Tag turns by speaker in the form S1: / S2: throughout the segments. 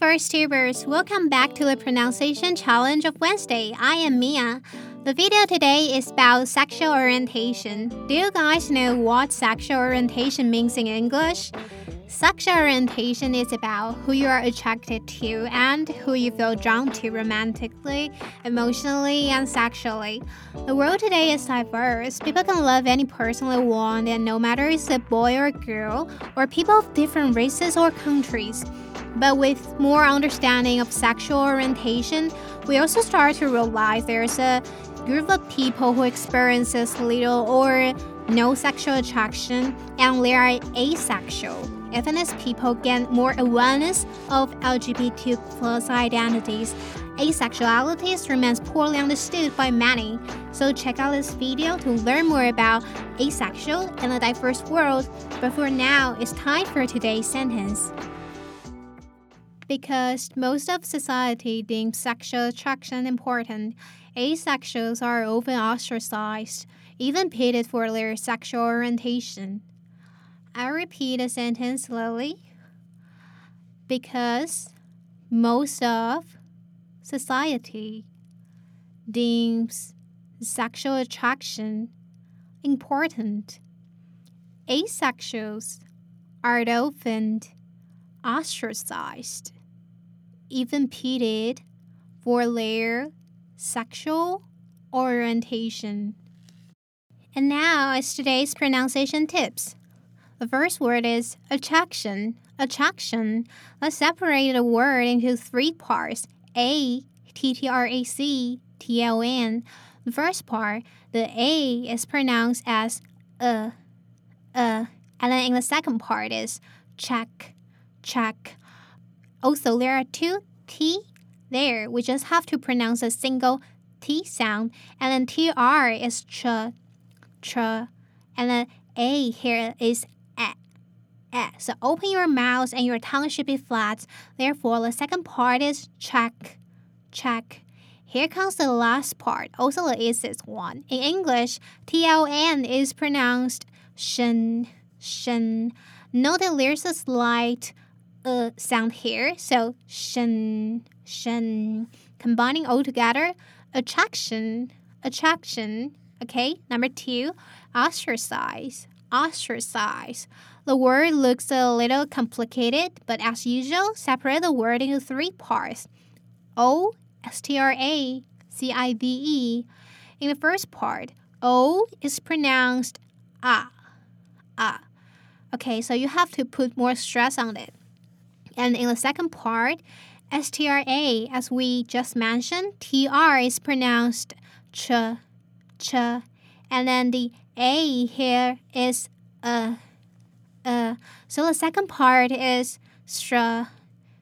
S1: Hello, VoiceTubers. Welcome back to the Pronunciation Challenge of Wednesday. I am Mia. The video today is about sexual orientation. Do you guys know what sexual orientation means in English? Sexual orientation is about who you are attracted to and who you feel drawn to romantically, emotionally, and sexually. The world today is diverse. People can love any person they want, and no matter it's a boy or a girl, or people of different races or countries. But with more understanding of sexual orientation, we also start to realize there's a group of people who experiences little or no sexual attraction and they are asexual. Even as people gain more awareness of LGBTQ plus identities, asexuality remains poorly understood by many. So check out this video to learn more about asexual in a diverse world. But for now, it's time for today's sentence. Because most of society deems sexual attraction important, asexuals are often ostracized, even pitted for their sexual orientation. I repeat the sentence slowly. Because most of society deems sexual attraction important, asexuals are often ostracized, even pitted for their sexual orientation. And now is today's pronunciation tips. The first word is attraction. Attraction. Let's separate the word into three parts. A, T T R A C, T L N. The first part, the A is pronounced as uh, uh, and then in the second part is check, check. Also, there are two T there. We just have to pronounce a single T sound, and then TR is ch, ch, and then A here is a, a. So open your mouth and your tongue should be flat. Therefore, the second part is check, check. Here comes the last part, also the easiest one. In English, TLN is pronounced shen, shen. Note that there's a slight uh sound here, so shen, shen. Combining all together, attraction, attraction. Okay, number two, ostracize, ostracize. The word looks a little complicated, but as usual, separate the word into three parts. O S T R A C I V E. In the first part, O is pronounced ah, ah. Okay, so you have to put more stress on it. And in the second part, S T R A, as we just mentioned, T R is pronounced ch, ch, and then the A here is uh, uh. So the second part is stra,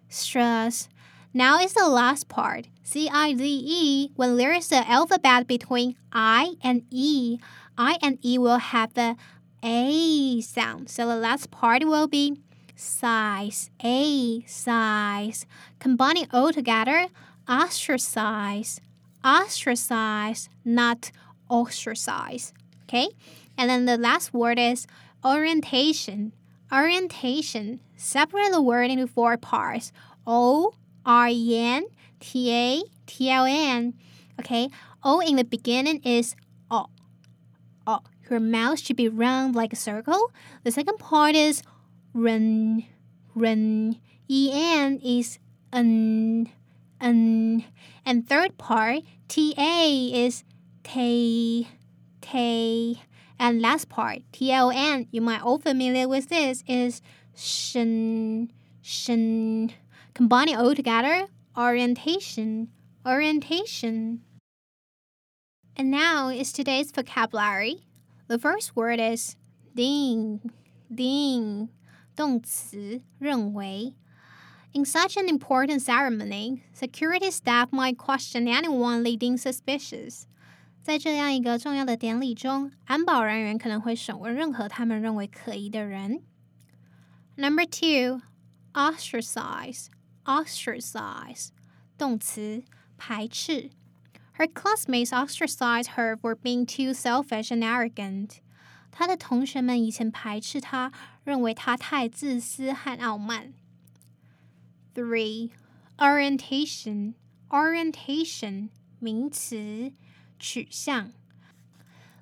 S1: stress. Now is the last part, C I Z E. When there is an alphabet between I and E, I and E will have the A sound. So the last part will be size, A size. Combining all together, ostracize, ostracize, not ostracize. Okay? And then the last word is orientation. Orientation. Separate the word into four parts. O R E N T A T L N. Okay? O in the beginning is O. O. Your mouth should be round like a circle. The second part is run, run. En is un, un. And third part, ta is tay, tay. And last part, tln, you might all familiar with this, is shen, shen. Combining all together, orientation, orientation. And now is today's vocabulary. The first word is ding, ding. 动词认为 In such an important ceremony, security staff might question anyone leading suspicious. 在这样一个重要的典礼中，安保人员可能会审问任何他们认为可疑的人。Number two, ostracize, ostracize，动词，排斥。Her classmates ostracized her for being too selfish and arrogant. 他的同学们以前排斥他，认为他太自私和傲慢。Three, orientation, orientation 名词，取向。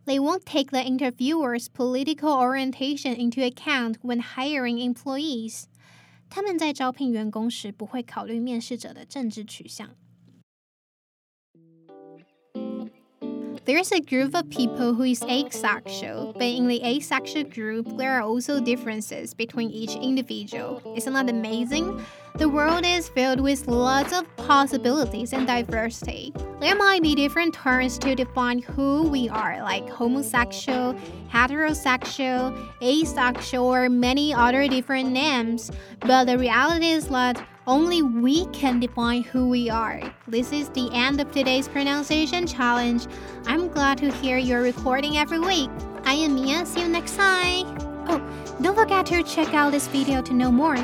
S1: They won't take the interviewer's political orientation into account when hiring employees. 他们在招聘员工时不会考虑面试者的政治取向。There's a group of people who is asexual, but in the asexual group, there are also differences between each individual. Isn't that amazing? The world is filled with lots of possibilities and diversity. There might be different terms to define who we are, like homosexual, heterosexual, asexual, or many other different names. But the reality is that only we can define who we are. This is the end of today's pronunciation challenge. I'm glad to hear your recording every week. I am Mia. See you next time. Oh, don't forget to check out this video to know more.